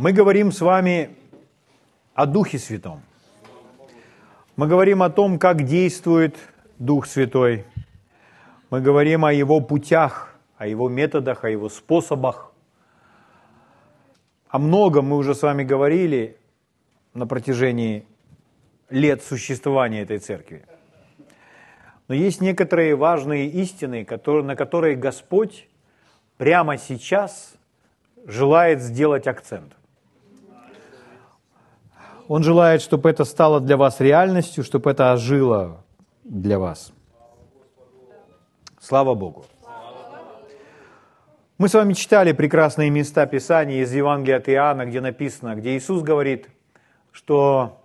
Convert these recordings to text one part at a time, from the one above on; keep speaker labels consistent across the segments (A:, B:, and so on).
A: Мы говорим с вами о Духе Святом. Мы говорим о том, как действует Дух Святой. Мы говорим о Его путях, о Его методах, о Его способах. О многом мы уже с вами говорили на протяжении лет существования этой церкви. Но есть некоторые важные истины, которые, на которые Господь прямо сейчас желает сделать акцент. Он желает, чтобы это стало для вас реальностью, чтобы это ожило для вас. Слава Богу. Мы с вами читали прекрасные места Писания из Евангелия от Иоанна, где написано, где Иисус говорит, что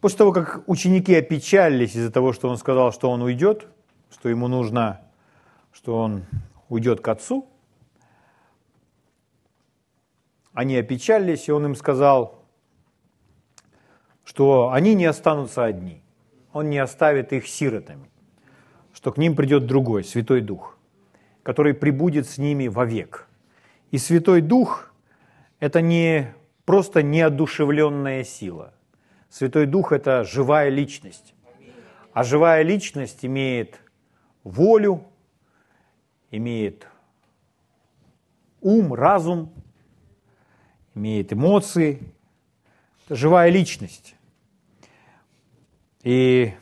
A: После того, как ученики опечалились из-за того, что он сказал, что он уйдет, что ему нужно, что он уйдет к отцу, они опечалились, и он им сказал, что они не останутся одни. Он не оставит их сиротами, что к ним придет другой, Святой Дух, который прибудет с ними вовек. И Святой Дух – это не просто неодушевленная сила – Святой Дух – это живая личность. А живая личность имеет волю, имеет ум, разум, имеет эмоции. Это живая личность. И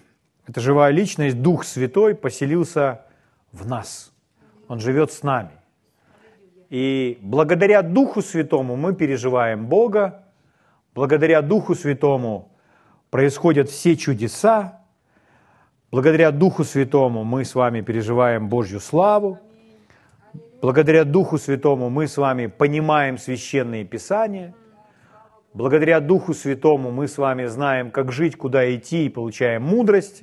A: эта живая личность, Дух Святой, поселился в нас. Он живет с нами. И благодаря Духу Святому мы переживаем Бога, благодаря Духу Святому происходят все чудеса. Благодаря Духу Святому мы с вами переживаем Божью славу. Благодаря Духу Святому мы с вами понимаем священные писания. Благодаря Духу Святому мы с вами знаем, как жить, куда идти и получаем мудрость.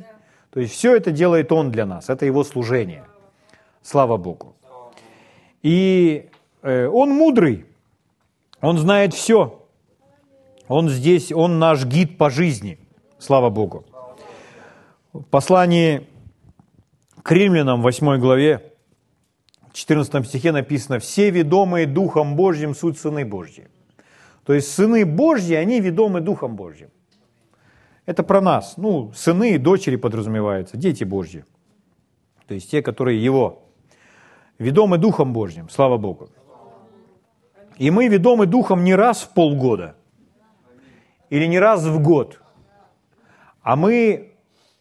A: То есть все это делает Он для нас, это Его служение. Слава Богу. И э, Он мудрый, Он знает все. Он здесь, он наш гид по жизни. Слава Богу. В послании к римлянам, 8 главе, 14 стихе написано, «Все ведомые Духом Божьим суть сыны Божьи». То есть сыны Божьи, они ведомы Духом Божьим. Это про нас. Ну, сыны и дочери подразумеваются, дети Божьи. То есть те, которые Его. Ведомы Духом Божьим, слава Богу. И мы ведомы Духом не раз в полгода – или не раз в год, а мы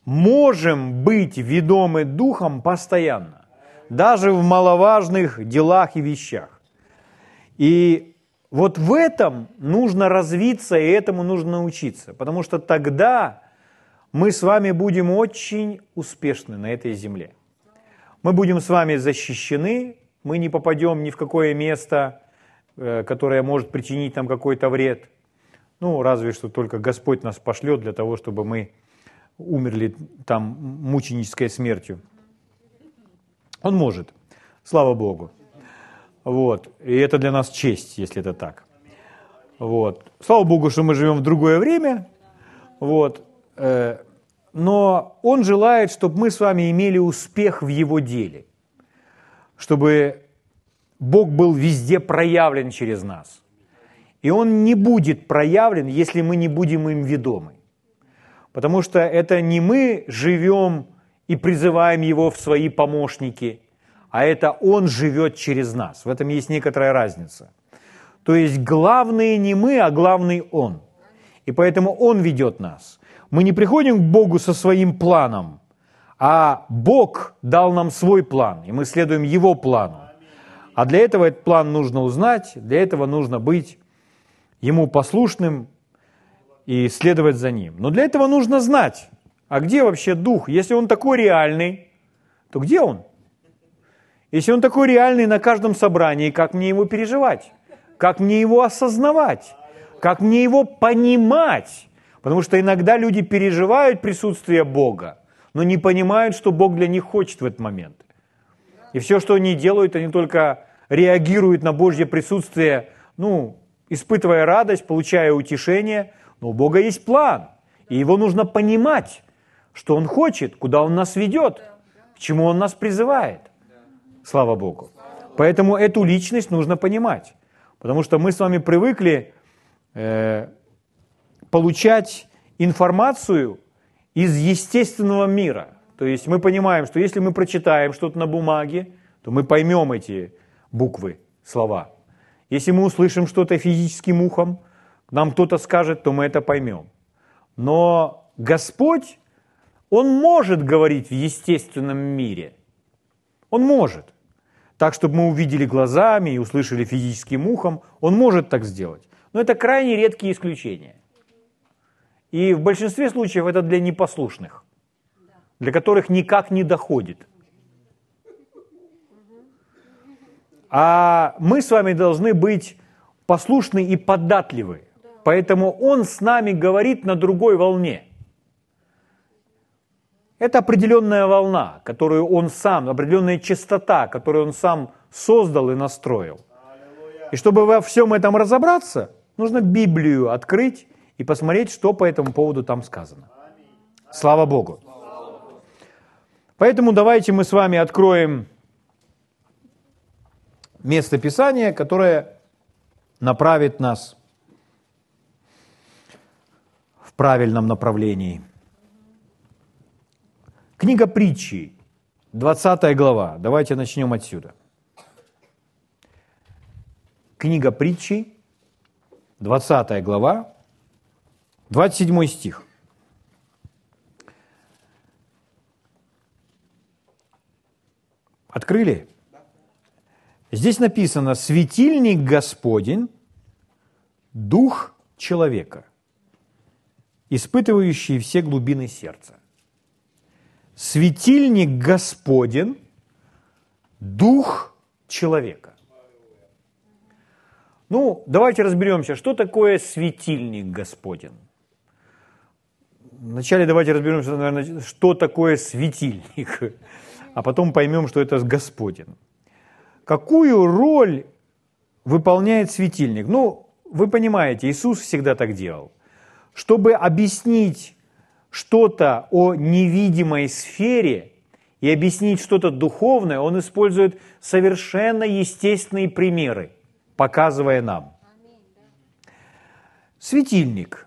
A: можем быть ведомы Духом постоянно, даже в маловажных делах и вещах. И вот в этом нужно развиться, и этому нужно научиться, потому что тогда мы с вами будем очень успешны на этой земле. Мы будем с вами защищены, мы не попадем ни в какое место, э, которое может причинить нам какой-то вред – ну, разве что только Господь нас пошлет для того, чтобы мы умерли там мученической смертью. Он может, слава Богу. Вот. И это для нас честь, если это так. Вот. Слава Богу, что мы живем в другое время. Вот. Э, но Он желает, чтобы мы с вами имели успех в Его деле. Чтобы Бог был везде проявлен через нас. И он не будет проявлен, если мы не будем им ведомы. Потому что это не мы живем и призываем его в свои помощники, а это он живет через нас. В этом есть некоторая разница. То есть главные не мы, а главный он. И поэтому он ведет нас. Мы не приходим к Богу со своим планом, а Бог дал нам свой план, и мы следуем его плану. А для этого этот план нужно узнать, для этого нужно быть ему послушным и следовать за ним. Но для этого нужно знать, а где вообще дух? Если он такой реальный, то где он? Если он такой реальный на каждом собрании, как мне его переживать? Как мне его осознавать? Как мне его понимать? Потому что иногда люди переживают присутствие Бога, но не понимают, что Бог для них хочет в этот момент. И все, что они делают, они только реагируют на Божье присутствие, ну, испытывая радость, получая утешение, но у Бога есть план, и его нужно понимать, что Он хочет, куда Он нас ведет, к чему Он нас призывает. Слава Богу. Поэтому эту личность нужно понимать. Потому что мы с вами привыкли э, получать информацию из естественного мира. То есть мы понимаем, что если мы прочитаем что-то на бумаге, то мы поймем эти буквы, слова. Если мы услышим что-то физическим ухом, нам кто-то скажет, то мы это поймем. Но Господь, Он может говорить в естественном мире. Он может. Так, чтобы мы увидели глазами и услышали физическим ухом, Он может так сделать. Но это крайне редкие исключения. И в большинстве случаев это для непослушных, для которых никак не доходит. А мы с вами должны быть послушны и податливы. Поэтому Он с нами говорит на другой волне. Это определенная волна, которую Он сам, определенная частота, которую Он сам создал и настроил. И чтобы во всем этом разобраться, нужно Библию открыть и посмотреть, что по этому поводу там сказано. Слава Богу. Поэтому давайте мы с вами откроем место Писания, которое направит нас в правильном направлении. Книга притчи, 20 глава. Давайте начнем отсюда. Книга притчи, 20 глава, 27 стих. Открыли? Здесь написано «Светильник Господень, Дух человека, испытывающий все глубины сердца». Светильник Господень, Дух человека. Ну, давайте разберемся, что такое светильник Господень. Вначале давайте разберемся, наверное, что такое светильник, а потом поймем, что это Господень. Какую роль выполняет светильник? Ну, вы понимаете, Иисус всегда так делал. Чтобы объяснить что-то о невидимой сфере и объяснить что-то духовное, Он использует совершенно естественные примеры, показывая нам. Светильник.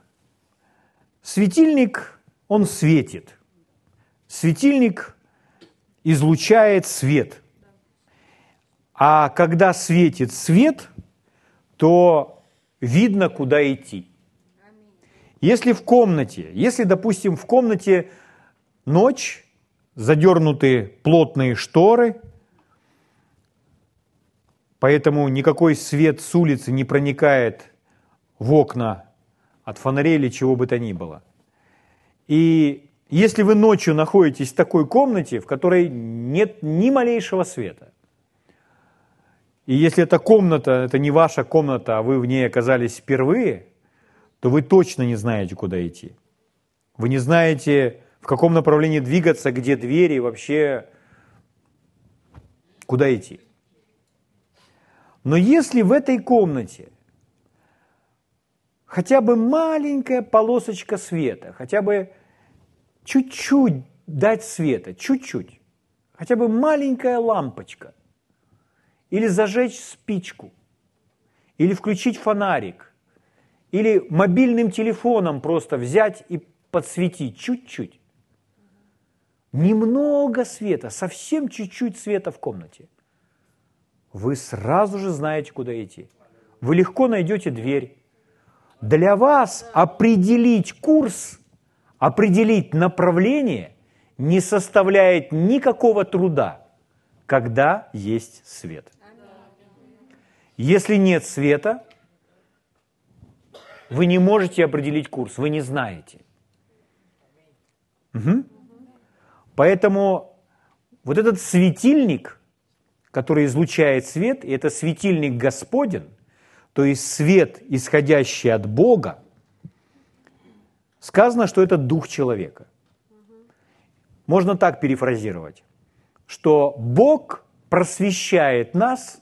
A: Светильник, он светит. Светильник излучает свет – а когда светит свет, то видно, куда идти. Если в комнате, если, допустим, в комнате ночь, задернуты плотные шторы, поэтому никакой свет с улицы не проникает в окна от фонарей или чего бы то ни было. И если вы ночью находитесь в такой комнате, в которой нет ни малейшего света, и если эта комната, это не ваша комната, а вы в ней оказались впервые, то вы точно не знаете, куда идти. Вы не знаете, в каком направлении двигаться, где двери, вообще куда идти. Но если в этой комнате хотя бы маленькая полосочка света, хотя бы чуть-чуть дать света, чуть-чуть, хотя бы маленькая лампочка, или зажечь спичку, или включить фонарик, или мобильным телефоном просто взять и подсветить чуть-чуть. Немного света, совсем чуть-чуть света в комнате. Вы сразу же знаете, куда идти. Вы легко найдете дверь. Для вас определить курс, определить направление не составляет никакого труда, когда есть свет. Если нет света, вы не можете определить курс, вы не знаете. Угу. Поэтому вот этот светильник, который излучает свет, и это светильник Господен, то есть свет, исходящий от Бога, сказано, что это дух человека. Можно так перефразировать, что Бог просвещает нас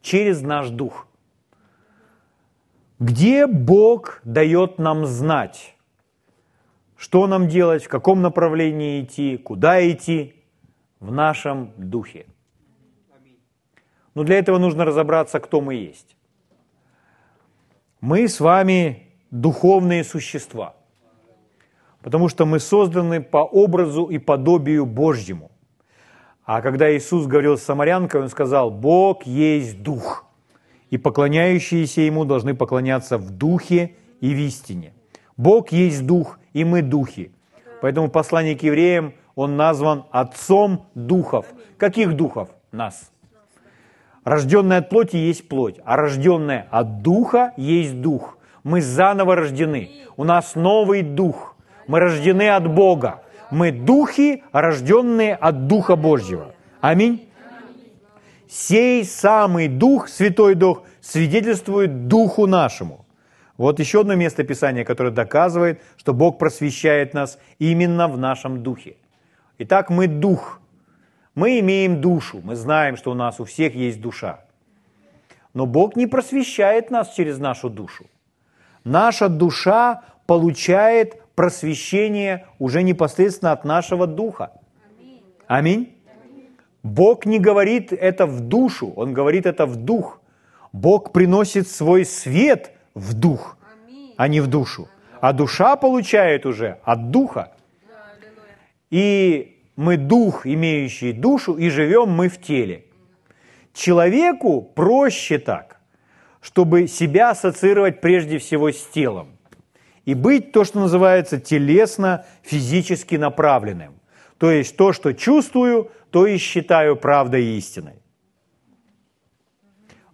A: через наш дух. Где Бог дает нам знать, что нам делать, в каком направлении идти, куда идти, в нашем духе. Но для этого нужно разобраться, кто мы есть. Мы с вами духовные существа, потому что мы созданы по образу и подобию Божьему. А когда Иисус говорил с самарянкой, Он сказал, Бог есть Дух, и поклоняющиеся Ему должны поклоняться в Духе и в истине. Бог есть Дух, и мы Духи. Поэтому послание к евреям, он назван Отцом Духов. Каких Духов? Нас. Рожденная от плоти есть плоть, а рожденная от Духа есть Дух. Мы заново рождены. У нас новый Дух. Мы рождены от Бога. Мы духи, рожденные от Духа Божьего. Аминь. Сей самый Дух, Святой Дух, свидетельствует Духу нашему. Вот еще одно место Писания, которое доказывает, что Бог просвещает нас именно в нашем духе. Итак, мы дух. Мы имеем душу. Мы знаем, что у нас у всех есть душа. Но Бог не просвещает нас через нашу душу. Наша душа получает просвещение уже непосредственно от нашего духа. Аминь. Бог не говорит это в душу, Он говорит это в дух. Бог приносит свой свет в дух, а не в душу. А душа получает уже от духа. И мы дух, имеющий душу, и живем мы в теле. Человеку проще так, чтобы себя ассоциировать прежде всего с телом и быть то, что называется телесно-физически направленным. То есть то, что чувствую, то и считаю правдой и истиной.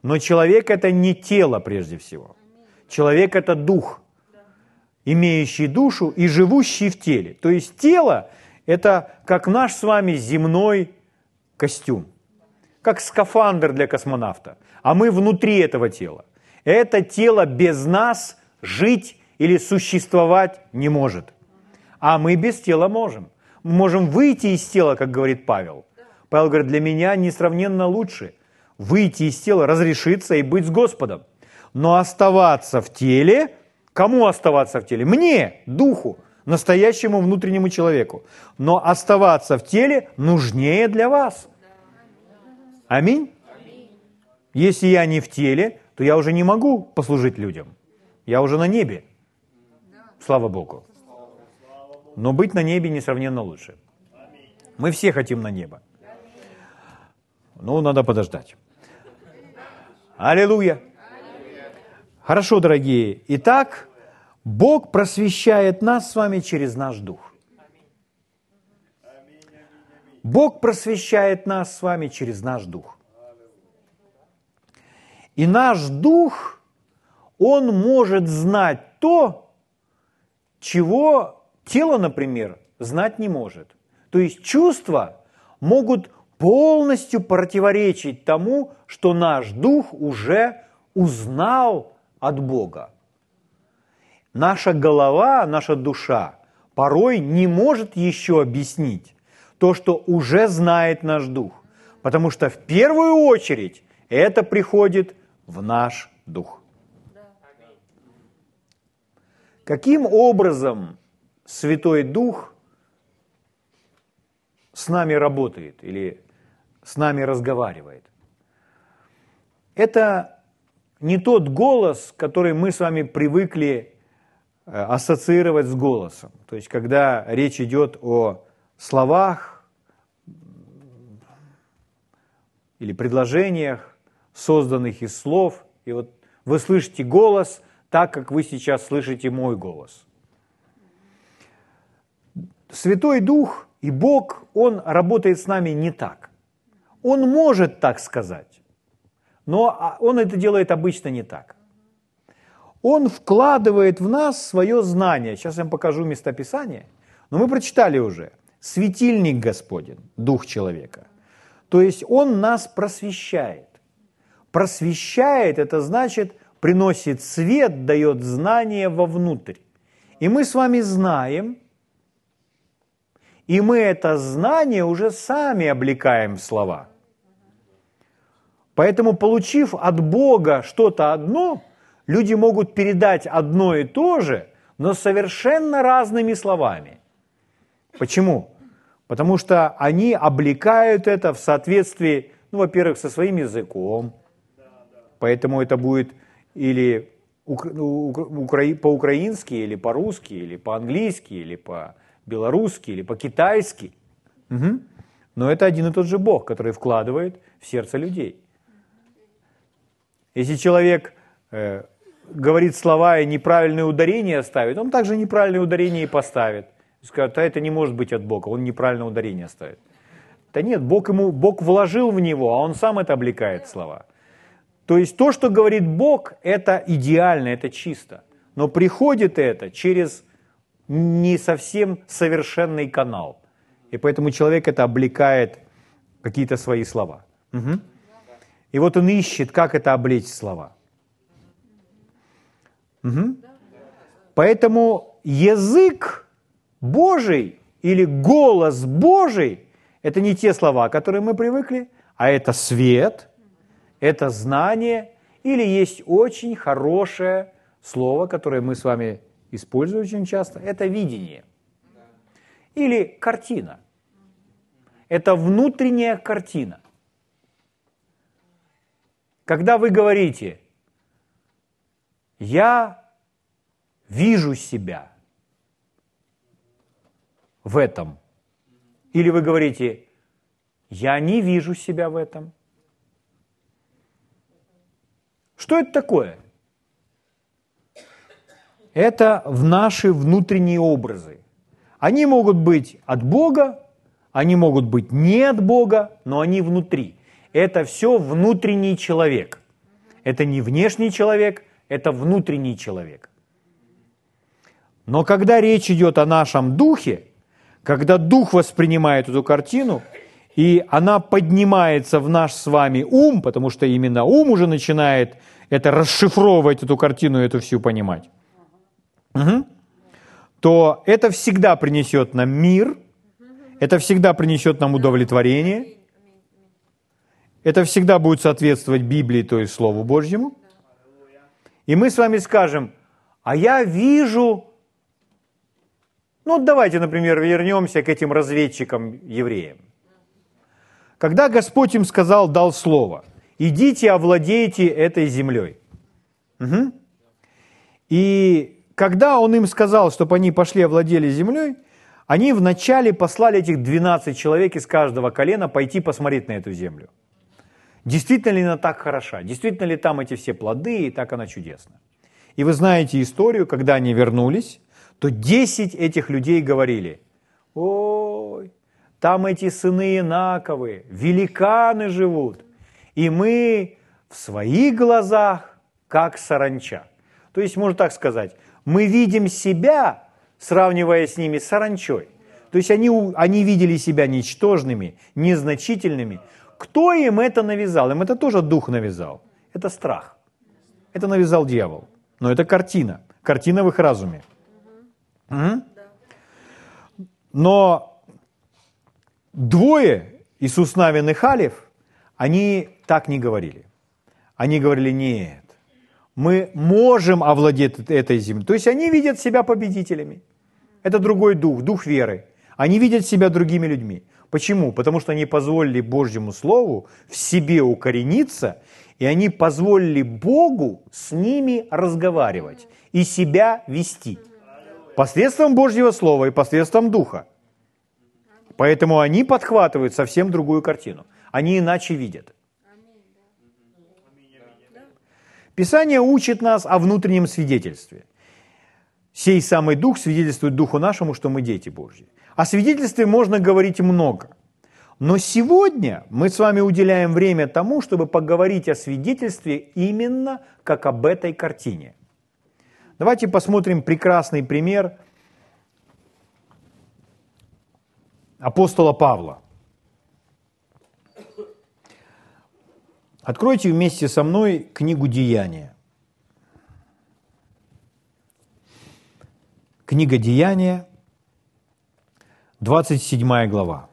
A: Но человек – это не тело прежде всего. Человек – это дух, имеющий душу и живущий в теле. То есть тело – это как наш с вами земной костюм, как скафандр для космонавта, а мы внутри этого тела. Это тело без нас жить или существовать не может. А мы без тела можем. Мы можем выйти из тела, как говорит Павел. Павел говорит, для меня несравненно лучше выйти из тела, разрешиться и быть с Господом. Но оставаться в теле, кому оставаться в теле? Мне, духу, настоящему внутреннему человеку. Но оставаться в теле нужнее для вас. Аминь. Если я не в теле, то я уже не могу послужить людям. Я уже на небе. Слава Богу. Но быть на небе несравненно лучше. Мы все хотим на небо. Ну, надо подождать. Аллилуйя. Хорошо, дорогие. Итак, Бог просвещает нас с вами через наш дух. Бог просвещает нас с вами через наш дух. И наш дух, он может знать то, чего тело, например, знать не может. То есть чувства могут полностью противоречить тому, что наш дух уже узнал от Бога. Наша голова, наша душа порой не может еще объяснить то, что уже знает наш дух. Потому что в первую очередь это приходит в наш дух. Каким образом Святой Дух с нами работает или с нами разговаривает? Это не тот голос, который мы с вами привыкли э, ассоциировать с голосом. То есть, когда речь идет о словах или предложениях, созданных из слов, и вот вы слышите голос – так, как вы сейчас слышите мой голос. Святой Дух и Бог, Он работает с нами не так. Он может так сказать, но а, Он это делает обычно не так. Он вкладывает в нас свое знание. Сейчас я вам покажу местописание. Но мы прочитали уже. Светильник Господень, Дух человека. То есть Он нас просвещает. Просвещает – это значит – приносит свет, дает знание вовнутрь. И мы с вами знаем, и мы это знание уже сами облекаем в слова. Поэтому, получив от Бога что-то одно, люди могут передать одно и то же, но совершенно разными словами. Почему? Потому что они облекают это в соответствии, ну, во-первых, со своим языком, поэтому это будет или по-украински или по-русски, или по-английски, или по-белорусски, или по-китайски. Угу. Но это один и тот же Бог, который вкладывает в сердце людей. Если человек э, говорит слова и неправильные ударения ставит, он также неправильные ударения и поставит. Скажет, а это не может быть от Бога, он неправильное ударение ставит. Да нет, Бог, ему, Бог вложил в него, а он сам это облекает слова. То есть то, что говорит Бог, это идеально, это чисто. Но приходит это через не совсем совершенный канал. И поэтому человек это облекает какие-то свои слова. Угу. И вот он ищет, как это облечь слова. Угу. Поэтому язык Божий или голос Божий – это не те слова, к которым мы привыкли, а это свет, это знание или есть очень хорошее слово, которое мы с вами используем очень часто, это видение или картина. Это внутренняя картина. Когда вы говорите, я вижу себя в этом, или вы говорите, я не вижу себя в этом. Что это такое? Это в наши внутренние образы. Они могут быть от Бога, они могут быть не от Бога, но они внутри. Это все внутренний человек. Это не внешний человек, это внутренний человек. Но когда речь идет о нашем духе, когда дух воспринимает эту картину, и она поднимается в наш с вами ум, потому что именно ум уже начинает это расшифровывать, эту картину, эту всю понимать, угу. то это всегда принесет нам мир, это всегда принесет нам удовлетворение, это всегда будет соответствовать Библии, то есть Слову Божьему. И мы с вами скажем, а я вижу... Ну, давайте, например, вернемся к этим разведчикам-евреям. Когда Господь им сказал, дал слово, идите, овладейте этой землей. Угу. И когда Он им сказал, чтобы они пошли овладели землей, они вначале послали этих 12 человек из каждого колена пойти посмотреть на эту землю. Действительно ли она так хороша? Действительно ли там эти все плоды и так она чудесна? И вы знаете историю, когда они вернулись, то 10 этих людей говорили, ой, там эти сыны Инаковы, великаны живут, и мы в своих глазах как саранча. То есть, можно так сказать, мы видим себя, сравнивая с ними, саранчой. То есть они, они видели себя ничтожными, незначительными, кто им это навязал? Им это тоже дух навязал. Это страх. Это навязал дьявол. Но это картина. Картина в их разуме. Угу. Но двое, Иисус Навин и Халев, они так не говорили. Они говорили, нет, мы можем овладеть этой землей. То есть они видят себя победителями. Это другой дух, дух веры. Они видят себя другими людьми. Почему? Потому что они позволили Божьему Слову в себе укорениться, и они позволили Богу с ними разговаривать и себя вести. Посредством Божьего Слова и посредством Духа. Поэтому они подхватывают совсем другую картину. Они иначе видят. Писание учит нас о внутреннем свидетельстве. Сей самый Дух свидетельствует Духу нашему, что мы дети Божьи. О свидетельстве можно говорить много. Но сегодня мы с вами уделяем время тому, чтобы поговорить о свидетельстве именно как об этой картине. Давайте посмотрим прекрасный пример апостола Павла. Откройте вместе со мной книгу Деяния. Книга Деяния, 27 глава.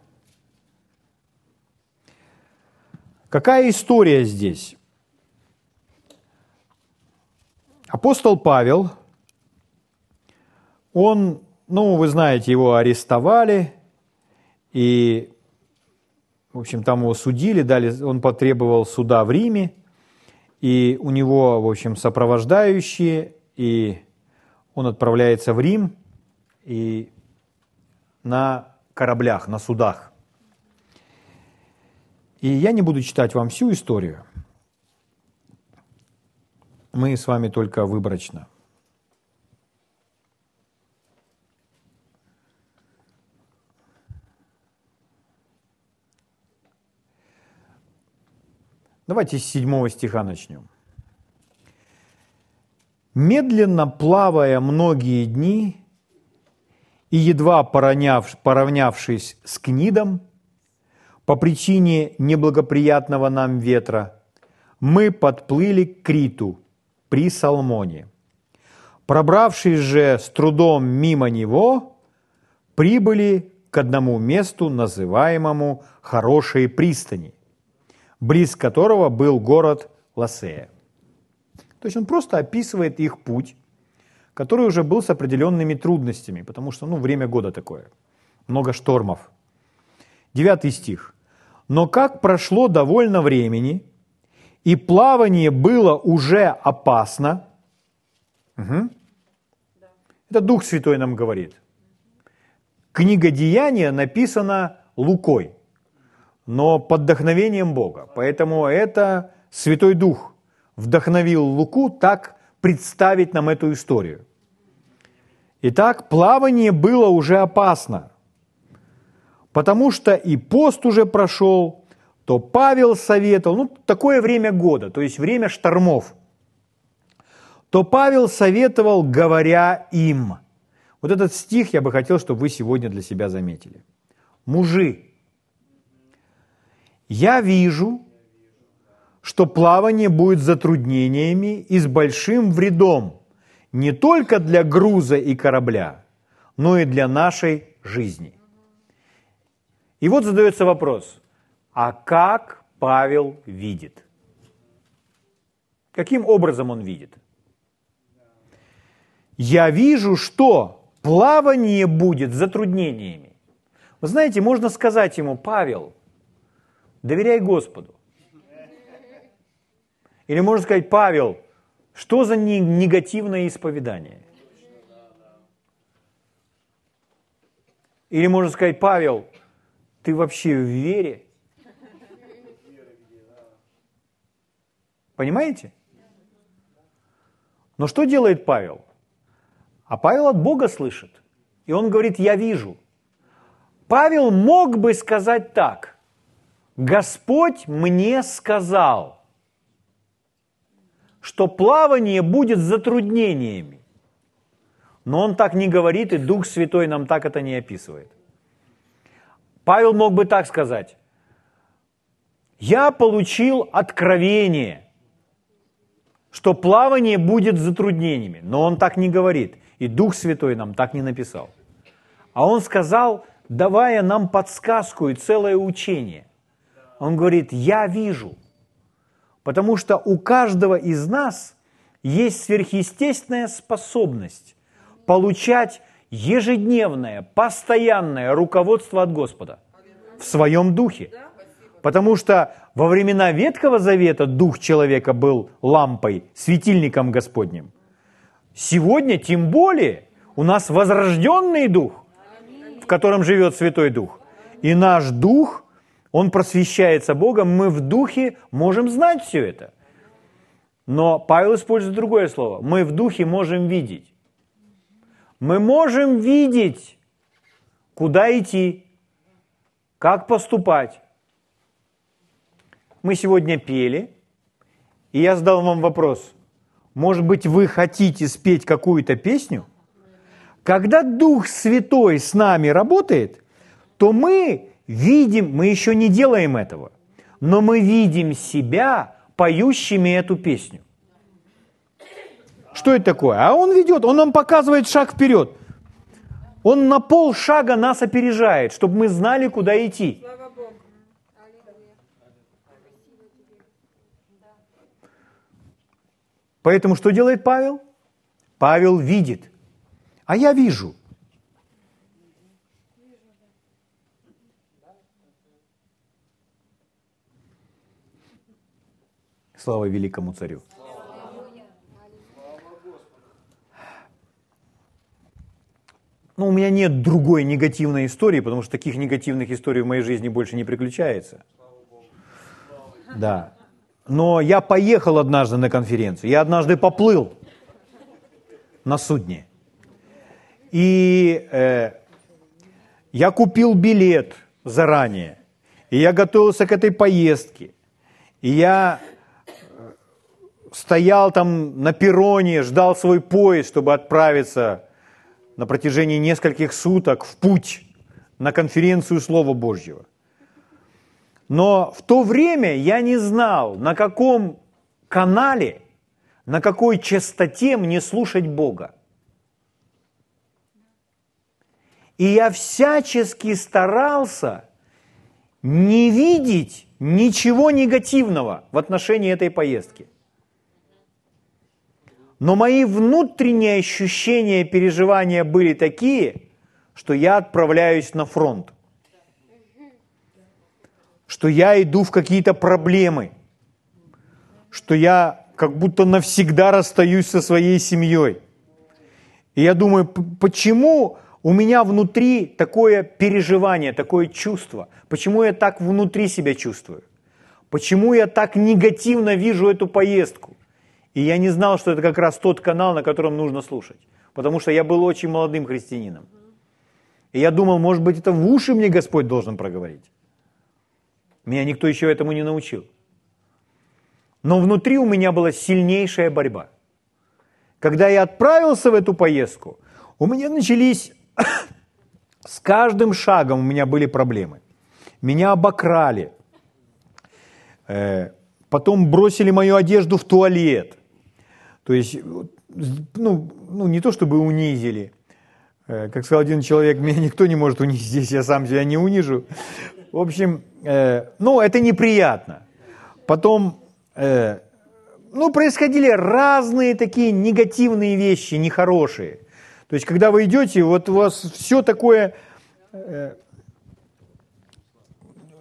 A: Какая история здесь? Апостол Павел, он, ну, вы знаете, его арестовали, и, в общем, там его судили, дали, он потребовал суда в Риме, И у него, в общем, сопровождающие, и он отправляется в Рим и на кораблях, на судах. И я не буду читать вам всю историю. Мы с вами только выборочно. Давайте с седьмого стиха начнем. «Медленно плавая многие дни и едва поравнявшись с Книдом, по причине неблагоприятного нам ветра, мы подплыли к Криту при Салмоне. Пробравшись же с трудом мимо него, прибыли к одному месту, называемому «Хорошие пристани», близ которого был город Ласея. То есть он просто описывает их путь, который уже был с определенными трудностями, потому что ну, время года такое, много штормов. Девятый стих. «Но как прошло довольно времени, и плавание было уже опасно», угу. это Дух Святой нам говорит. Книга Деяния написана Лукой – но под вдохновением Бога. Поэтому это Святой Дух вдохновил Луку так представить нам эту историю. Итак, плавание было уже опасно, потому что и пост уже прошел, то Павел советовал, ну, такое время года, то есть время штормов, то Павел советовал, говоря им. Вот этот стих я бы хотел, чтобы вы сегодня для себя заметили. Мужи, я вижу, что плавание будет затруднениями и с большим вредом не только для груза и корабля, но и для нашей жизни. И вот задается вопрос, а как Павел видит? Каким образом он видит? Я вижу, что плавание будет затруднениями. Вы знаете, можно сказать ему, Павел, Доверяй Господу. Или можно сказать, Павел, что за негативное исповедание? Или можно сказать, Павел, ты вообще в вере? Понимаете? Но что делает Павел? А Павел от Бога слышит. И он говорит, я вижу. Павел мог бы сказать так. Господь мне сказал, что плавание будет затруднениями. Но он так не говорит, и Дух Святой нам так это не описывает. Павел мог бы так сказать. Я получил откровение, что плавание будет затруднениями. Но он так не говорит. И Дух Святой нам так не написал. А он сказал, давая нам подсказку и целое учение – он говорит, я вижу. Потому что у каждого из нас есть сверхъестественная способность получать ежедневное, постоянное руководство от Господа в своем духе. Потому что во времена Ветхого Завета дух человека был лампой, светильником Господним. Сегодня тем более у нас возрожденный дух, в котором живет Святой Дух. И наш дух он просвещается Богом, мы в духе можем знать все это. Но Павел использует другое слово. Мы в духе можем видеть. Мы можем видеть, куда идти, как поступать. Мы сегодня пели, и я задал вам вопрос. Может быть, вы хотите спеть какую-то песню? Когда Дух Святой с нами работает, то мы видим, мы еще не делаем этого, но мы видим себя поющими эту песню. Что это такое? А он ведет, он нам показывает шаг вперед. Он на пол шага нас опережает, чтобы мы знали, куда идти. Поэтому что делает Павел? Павел видит. А я вижу – Слава великому царю. Ну, у меня нет другой негативной истории, потому что таких негативных историй в моей жизни больше не приключается. Да. Но я поехал однажды на конференцию, я однажды поплыл на судне. И э, я купил билет заранее, и я готовился к этой поездке. И я стоял там на перроне, ждал свой поезд, чтобы отправиться на протяжении нескольких суток в путь на конференцию Слова Божьего. Но в то время я не знал, на каком канале, на какой частоте мне слушать Бога. И я всячески старался не видеть ничего негативного в отношении этой поездки. Но мои внутренние ощущения, переживания были такие, что я отправляюсь на фронт, что я иду в какие-то проблемы, что я как будто навсегда расстаюсь со своей семьей. И я думаю, почему у меня внутри такое переживание, такое чувство? Почему я так внутри себя чувствую? Почему я так негативно вижу эту поездку? И я не знал, что это как раз тот канал, на котором нужно слушать. Потому что я был очень молодым христианином. И я думал, может быть, это в уши мне Господь должен проговорить. Меня никто еще этому не научил. Но внутри у меня была сильнейшая борьба. Когда я отправился в эту поездку, у меня начались... С каждым шагом у меня были проблемы. Меня обокрали. Э, потом бросили мою одежду в туалет. То есть, ну, ну не то чтобы унизили. Э, как сказал один человек, меня никто не может унизить, здесь я сам себя не унижу. В общем, э, ну, это неприятно. Потом, э, ну, происходили разные такие негативные вещи, нехорошие. То есть, когда вы идете, вот у вас все такое э,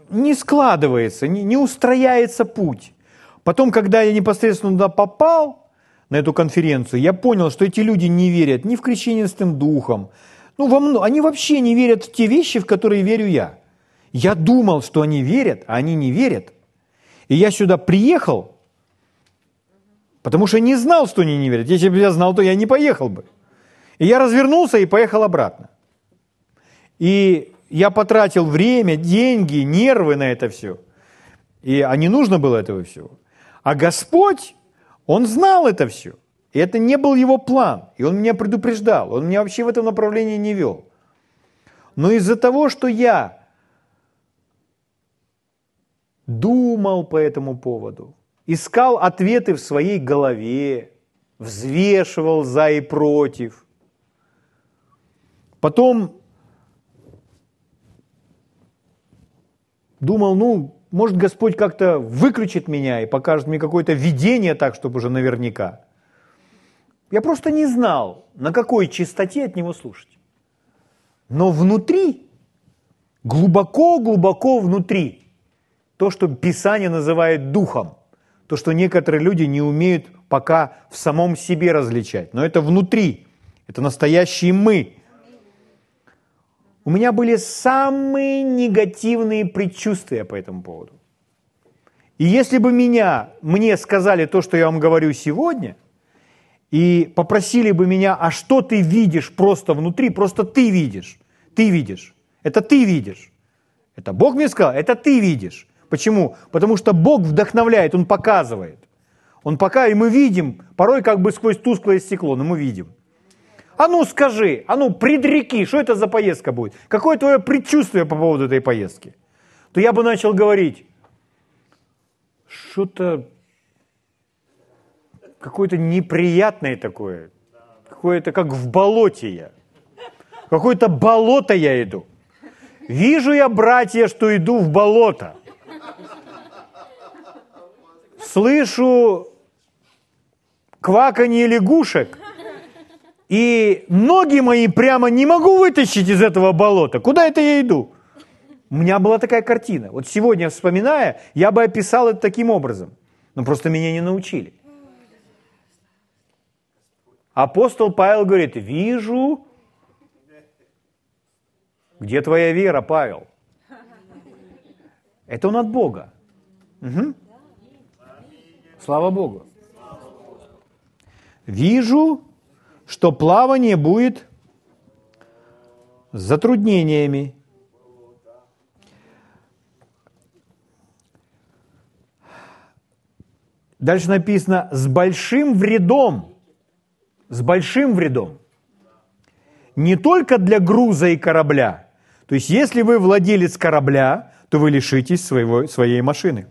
A: не складывается, не, не устрояется путь. Потом, когда я непосредственно туда попал, на эту конференцию, я понял, что эти люди не верят ни в крещение Святым Духом, ну, во мно... они вообще не верят в те вещи, в которые верю я. Я думал, что они верят, а они не верят. И я сюда приехал, потому что не знал, что они не верят. Если бы я знал, то я не поехал бы. И я развернулся и поехал обратно. И я потратил время, деньги, нервы на это все. И, а не нужно было этого всего. А Господь он знал это все. И это не был его план. И он меня предупреждал. Он меня вообще в этом направлении не вел. Но из-за того, что я думал по этому поводу, искал ответы в своей голове, взвешивал за и против, потом думал, ну, может, Господь как-то выключит меня и покажет мне какое-то видение так, чтобы уже наверняка. Я просто не знал, на какой частоте от него слушать. Но внутри, глубоко-глубоко внутри, то, что Писание называет духом, то, что некоторые люди не умеют пока в самом себе различать. Но это внутри, это настоящие мы – у меня были самые негативные предчувствия по этому поводу. И если бы меня, мне сказали то, что я вам говорю сегодня, и попросили бы меня, а что ты видишь просто внутри, просто ты видишь, ты видишь, это ты видишь. Это Бог мне сказал, это ты видишь. Почему? Потому что Бог вдохновляет, Он показывает. Он пока, и мы видим, порой как бы сквозь тусклое стекло, но мы видим – а ну скажи, а ну предреки, что это за поездка будет? Какое твое предчувствие по поводу этой поездки? То я бы начал говорить, что-то какое-то неприятное такое, какое-то как в болоте я. Какое-то болото я иду. Вижу я, братья, что иду в болото. Слышу кваканье лягушек – и ноги мои прямо не могу вытащить из этого болота. Куда это я иду? У меня была такая картина. Вот сегодня, вспоминая, я бы описал это таким образом. Но просто меня не научили. Апостол Павел говорит, вижу, где твоя вера, Павел? Это он от Бога. Угу. Слава Богу. Вижу, что плавание будет с затруднениями. Дальше написано с большим вредом. С большим вредом. Не только для груза и корабля. То есть, если вы владелец корабля, то вы лишитесь своего, своей машины.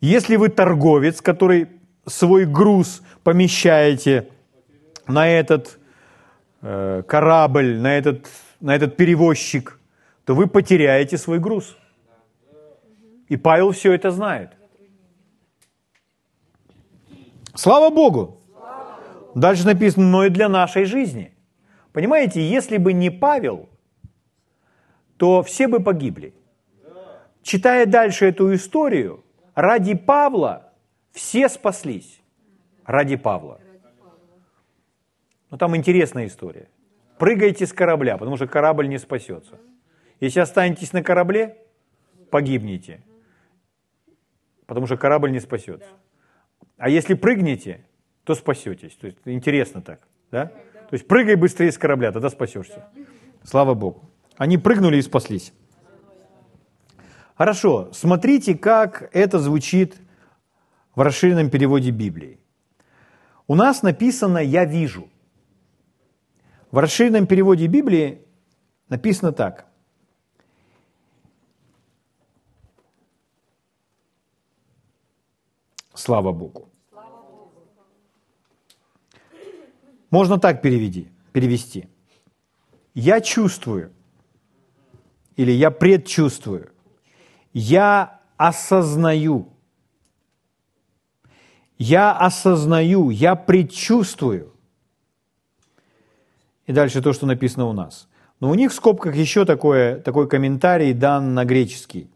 A: Если вы торговец, который свой груз помещаете на этот э, корабль, на этот, на этот перевозчик, то вы потеряете свой груз. И Павел все это знает. Слава Богу! Дальше написано, но и для нашей жизни. Понимаете, если бы не Павел, то все бы погибли. Читая дальше эту историю, ради Павла все спаслись. Ради Павла. Но там интересная история. Прыгайте с корабля, потому что корабль не спасется. Если останетесь на корабле, погибнете, потому что корабль не спасется. А если прыгнете, то спасетесь. То есть интересно так, да? То есть прыгай быстрее с корабля, тогда спасешься. Слава Богу. Они прыгнули и спаслись. Хорошо, смотрите, как это звучит в расширенном переводе Библии. У нас написано «я вижу». В расширенном переводе Библии написано так. Слава Богу. Можно так переведи, перевести. Я чувствую, или я предчувствую, я осознаю, я осознаю, я предчувствую. И дальше то, что написано у нас. Но у них в скобках еще такое, такой комментарий дан на греческий.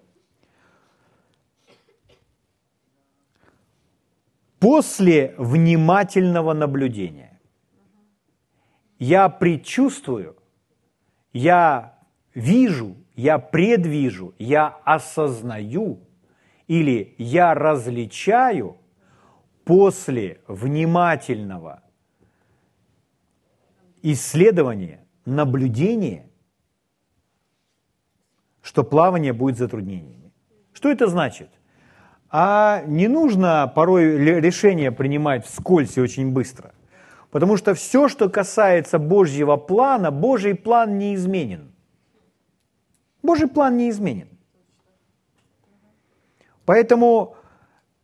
A: После внимательного наблюдения я предчувствую, я вижу, я предвижу, я осознаю или я различаю после внимательного исследования, наблюдения, что плавание будет затруднениями. Что это значит? А не нужно порой решение принимать вскользь и очень быстро – Потому что все, что касается Божьего плана, Божий план не изменен. Божий план не изменен. Поэтому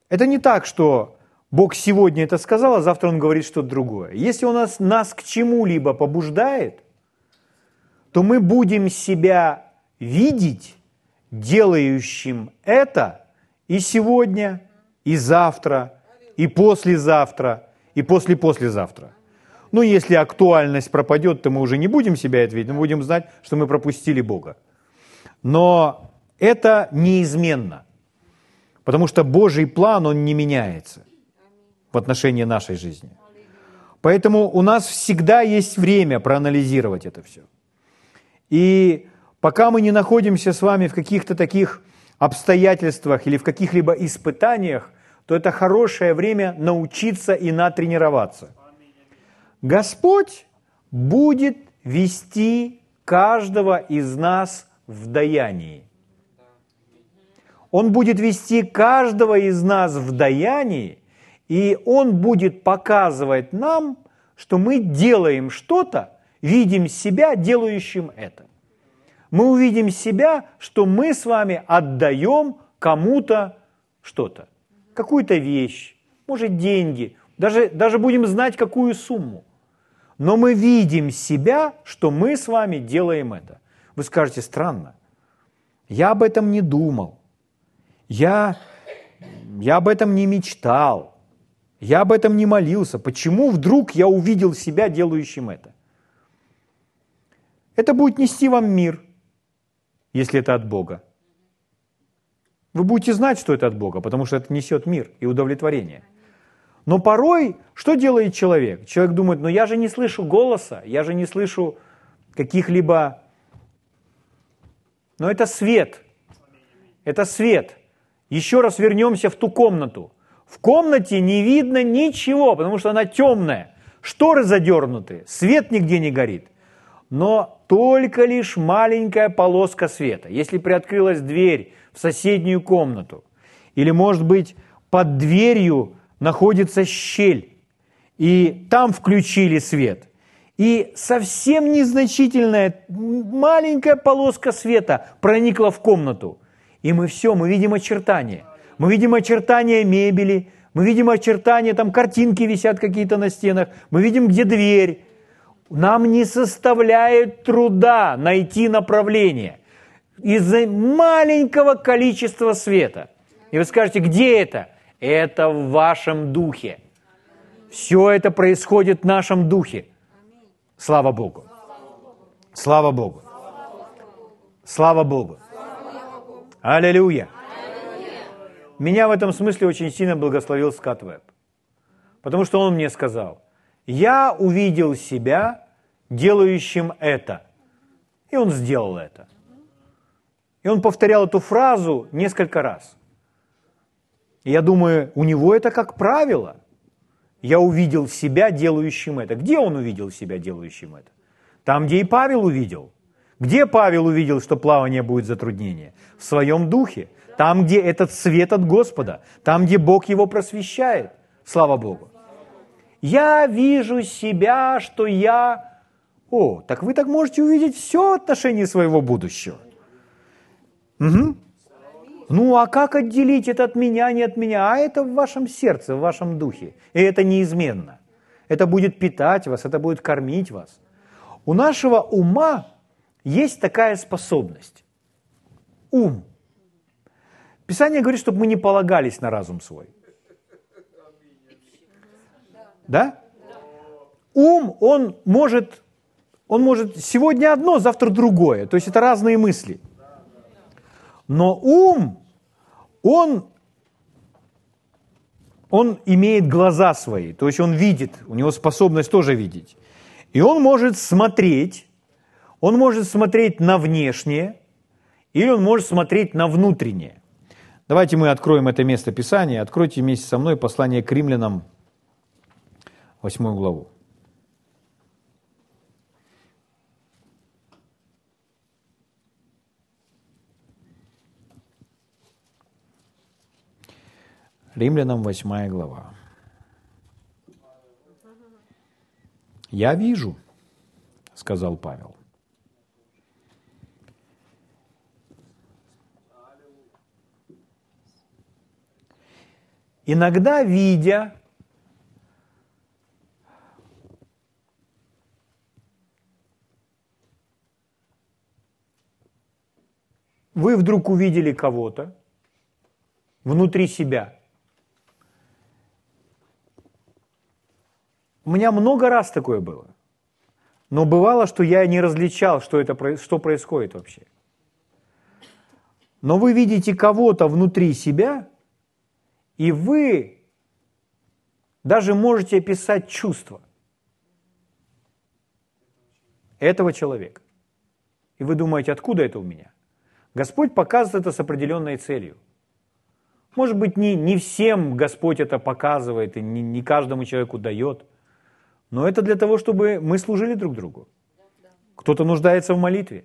A: это не так, что Бог сегодня это сказал, а завтра Он говорит что-то другое. Если Он нас, нас к чему-либо побуждает, то мы будем себя видеть делающим это и сегодня, и завтра, и послезавтра, и после-послезавтра. Ну, если актуальность пропадет, то мы уже не будем себя ответить, мы будем знать, что мы пропустили Бога. Но это неизменно, потому что Божий план, он не меняется в отношении нашей жизни. Поэтому у нас всегда есть время проанализировать это все. И пока мы не находимся с вами в каких-то таких обстоятельствах или в каких-либо испытаниях, то это хорошее время научиться и натренироваться – Господь будет вести каждого из нас в даянии. Он будет вести каждого из нас в даянии, и Он будет показывать нам, что мы делаем что-то, видим себя делающим это. Мы увидим себя, что мы с вами отдаем кому-то что-то, какую-то вещь, может деньги, даже, даже будем знать, какую сумму. Но мы видим себя, что мы с вами делаем это. Вы скажете, странно, я об этом не думал, я, я об этом не мечтал, я об этом не молился. Почему вдруг я увидел себя делающим это? Это будет нести вам мир, если это от Бога. Вы будете знать, что это от Бога, потому что это несет мир и удовлетворение. Но порой, что делает человек? Человек думает, ну я же не слышу голоса, я же не слышу каких-либо... Но это свет. Это свет. Еще раз вернемся в ту комнату. В комнате не видно ничего, потому что она темная. Шторы задернуты, свет нигде не горит. Но только лишь маленькая полоска света. Если приоткрылась дверь в соседнюю комнату, или, может быть, под дверью находится щель, и там включили свет, и совсем незначительная маленькая полоска света проникла в комнату, и мы все, мы видим очертания. Мы видим очертания мебели, мы видим очертания, там картинки висят какие-то на стенах, мы видим, где дверь. Нам не составляет труда найти направление из-за маленького количества света. И вы скажете, где это? Это в вашем духе. Все это происходит в нашем духе. Слава Богу. Слава Богу. Слава Богу. Аллилуйя. Меня в этом смысле очень сильно благословил Скотт Веб. Потому что он мне сказал, я увидел себя делающим это. И он сделал это. И он повторял эту фразу несколько раз. И я думаю, у него это как правило. Я увидел себя делающим это. Где он увидел себя делающим это? Там, где и Павел увидел. Где Павел увидел, что плавание будет затруднение? В своем духе. Там, где этот свет от Господа. Там, где Бог его просвещает. Слава Богу. Я вижу себя, что я... О, так вы так можете увидеть все в отношении своего будущего. Угу. Ну а как отделить это от меня, не от меня? А это в вашем сердце, в вашем духе. И это неизменно. Это будет питать вас, это будет кормить вас. У нашего ума есть такая способность. Ум. Писание говорит, чтобы мы не полагались на разум свой. Да? Ум, он может, он может сегодня одно, завтра другое. То есть это разные мысли. Но ум, он, он имеет глаза свои, то есть он видит, у него способность тоже видеть. И он может смотреть, он может смотреть на внешнее, или он может смотреть на внутреннее. Давайте мы откроем это место Писания. Откройте вместе со мной послание к римлянам, 8 главу. Римлянам 8 глава. «Я вижу», — сказал Павел. Иногда, видя вы вдруг увидели кого-то внутри себя – У меня много раз такое было. Но бывало, что я не различал, что, это, что происходит вообще. Но вы видите кого-то внутри себя, и вы даже можете описать чувства этого человека. И вы думаете, откуда это у меня? Господь показывает это с определенной целью. Может быть, не, не всем Господь это показывает, и не, не каждому человеку дает – но это для того, чтобы мы служили друг другу. Кто-то нуждается в молитве.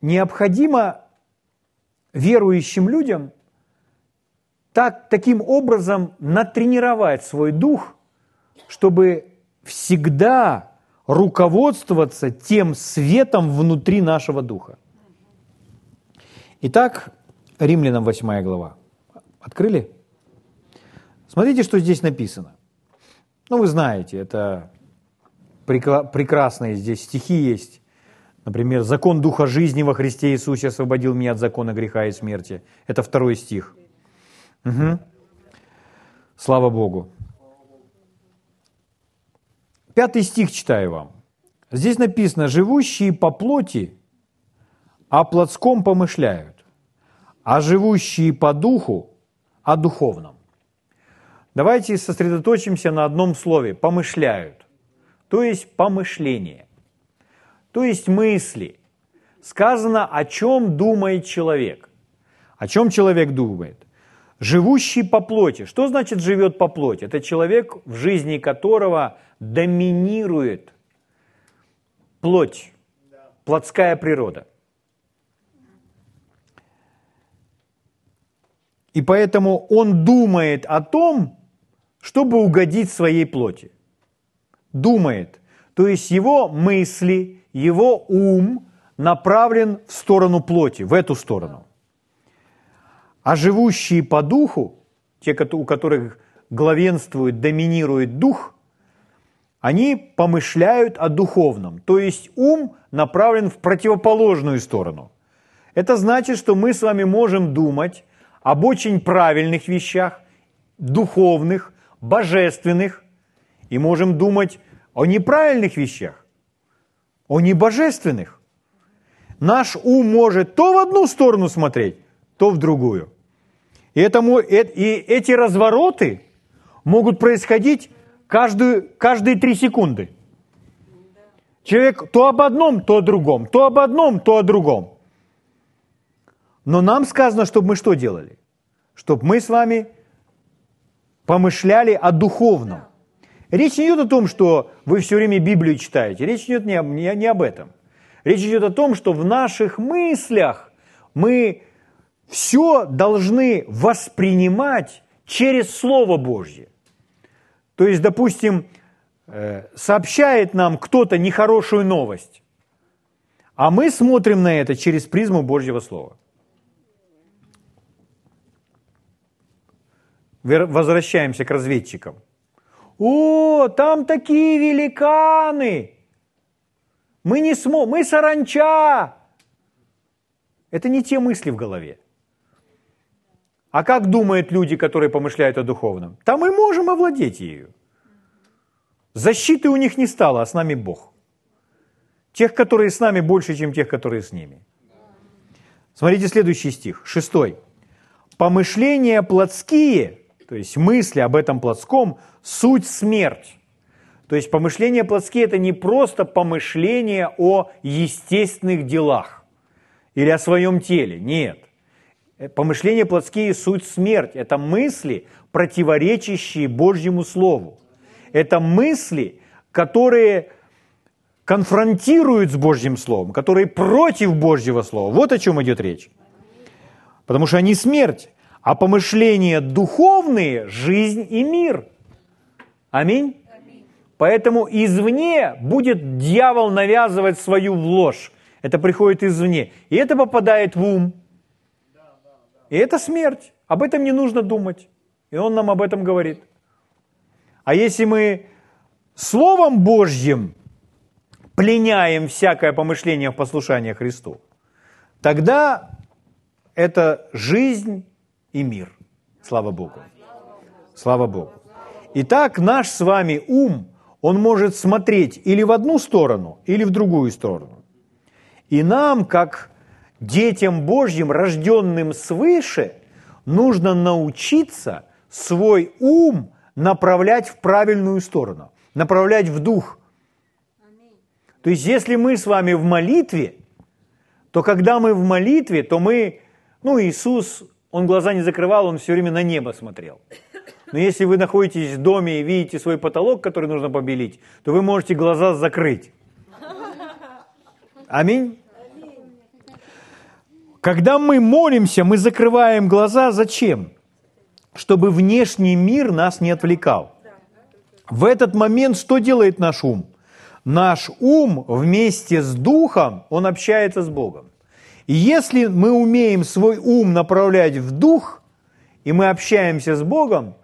A: Необходимо верующим людям так, таким образом натренировать свой дух, чтобы всегда руководствоваться тем светом внутри нашего духа. Итак, Римлянам 8 глава. Открыли? Смотрите, что здесь написано. Ну, вы знаете, это прекрасные здесь стихи есть. Например, «Закон Духа жизни во Христе Иисусе освободил меня от закона греха и смерти». Это второй стих. Угу. Слава Богу. Пятый стих читаю вам. Здесь написано, живущие по плоти о плотском помышляют, а живущие по духу о духовном. Давайте сосредоточимся на одном слове – помышляют, то есть помышление, то есть мысли. Сказано, о чем думает человек. О чем человек думает? Живущий по плоти. Что значит живет по плоти? Это человек, в жизни которого доминирует плоть, плотская природа. И поэтому он думает о том, чтобы угодить своей плоти. Думает. То есть его мысли, его ум направлен в сторону плоти, в эту сторону. А живущие по духу, те, у которых главенствует, доминирует дух, они помышляют о духовном, то есть ум направлен в противоположную сторону. Это значит, что мы с вами можем думать об очень правильных вещах, духовных, божественных, и можем думать о неправильных вещах, о небожественных. Наш ум может то в одну сторону смотреть, то в другую. И, этому, и эти развороты могут происходить каждую, каждые три секунды. Человек то об одном, то о другом, то об одном, то о другом. Но нам сказано, чтобы мы что делали? Чтобы мы с вами помышляли о духовном. Речь не идет о том, что вы все время Библию читаете. Речь идет не, не, не об этом. Речь идет о том, что в наших мыслях мы все должны воспринимать через Слово Божье. То есть, допустим, э, сообщает нам кто-то нехорошую новость, а мы смотрим на это через призму Божьего Слова. Возвращаемся к разведчикам. О, там такие великаны! Мы не сможем, мы саранча! Это не те мысли в голове. А как думают люди, которые помышляют о духовном? Там мы можем овладеть ею. Защиты у них не стало, а с нами Бог. Тех, которые с нами, больше, чем тех, которые с ними. Смотрите следующий стих, шестой. «Помышления плотские, то есть мысли об этом плотском, суть смерть». То есть помышления плотские – это не просто помышления о естественных делах или о своем теле, нет. Помышления плотские – суть смерть. Это мысли, противоречащие Божьему Слову. Это мысли, которые конфронтируют с Божьим Словом, которые против Божьего Слова. Вот о чем идет речь. Потому что они смерть, а помышления духовные – жизнь и мир. Аминь. Поэтому извне будет дьявол навязывать свою ложь. Это приходит извне. И это попадает в ум – и это смерть. Об этом не нужно думать. И он нам об этом говорит. А если мы Словом Божьим пленяем всякое помышление в послушание Христу, тогда это жизнь и мир. Слава Богу. Слава Богу. Итак, наш с вами ум, он может смотреть или в одну сторону, или в другую сторону. И нам, как детям Божьим, рожденным свыше, нужно научиться свой ум направлять в правильную сторону, направлять в дух. То есть, если мы с вами в молитве, то когда мы в молитве, то мы, ну, Иисус, Он глаза не закрывал, Он все время на небо смотрел. Но если вы находитесь в доме и видите свой потолок, который нужно побелить, то вы можете глаза закрыть. Аминь. Когда мы молимся, мы закрываем глаза. Зачем? Чтобы внешний мир нас не отвлекал. В этот момент что делает наш ум? Наш ум вместе с духом, он общается с Богом. Если мы умеем свой ум направлять в дух, и мы общаемся с Богом,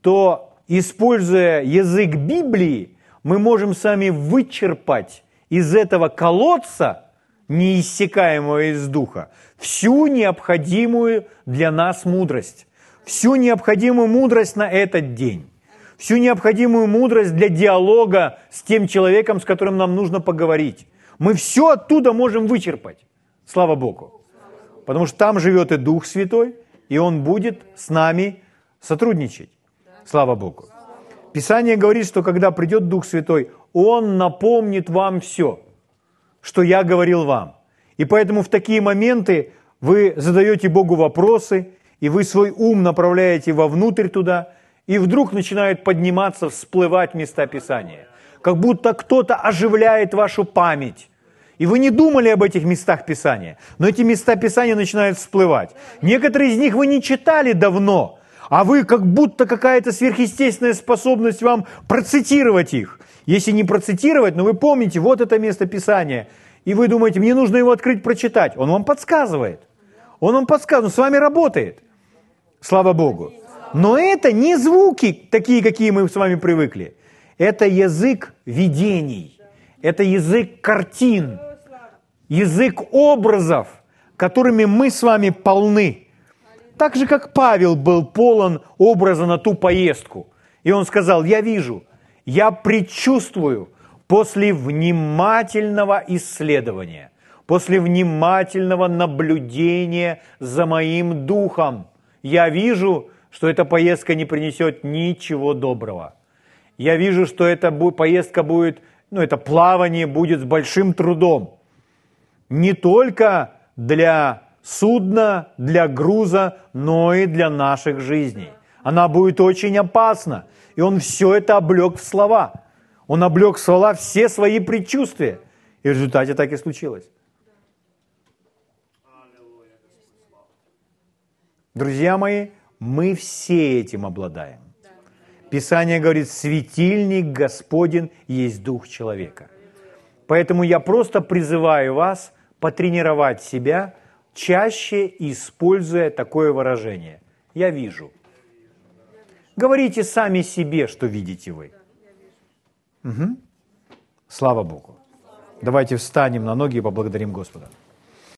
A: то, используя язык Библии, мы можем сами вычерпать из этого колодца – неиссякаемого из Духа, всю необходимую для нас мудрость, всю необходимую мудрость на этот день, всю необходимую мудрость для диалога с тем человеком, с которым нам нужно поговорить. Мы все оттуда можем вычерпать. Слава Богу. Потому что там живет и Дух Святой, и Он будет с нами сотрудничать. Слава Богу. Писание говорит, что когда придет Дух Святой, Он напомнит вам все, что я говорил вам. И поэтому в такие моменты вы задаете Богу вопросы, и вы свой ум направляете вовнутрь туда, и вдруг начинают подниматься, всплывать места Писания. Как будто кто-то оживляет вашу память. И вы не думали об этих местах Писания, но эти места Писания начинают всплывать. Некоторые из них вы не читали давно, а вы как будто какая-то сверхъестественная способность вам процитировать их. Если не процитировать, но вы помните, вот это место Писания, и вы думаете, мне нужно его открыть, прочитать. Он вам подсказывает. Он вам подсказывает, он с вами работает. Слава Богу. Но это не звуки такие, какие мы с вами привыкли. Это язык видений. Это язык картин. Язык образов, которыми мы с вами полны. Так же, как Павел был полон образа на ту поездку. И он сказал, я вижу, я предчувствую после внимательного исследования, после внимательного наблюдения за моим духом, я вижу, что эта поездка не принесет ничего доброго. Я вижу, что эта поездка будет, ну, это плавание будет с большим трудом. Не только для судна, для груза, но и для наших жизней. Она будет очень опасна. И он все это облег в слова. Он облег в слова все свои предчувствия. И в результате так и случилось. Друзья мои, мы все этим обладаем. Писание говорит, светильник Господен есть дух человека. Поэтому я просто призываю вас потренировать себя, чаще используя такое выражение. Я вижу. Говорите сами себе, что видите вы. Угу. Слава Богу. Давайте встанем на ноги и поблагодарим Господа.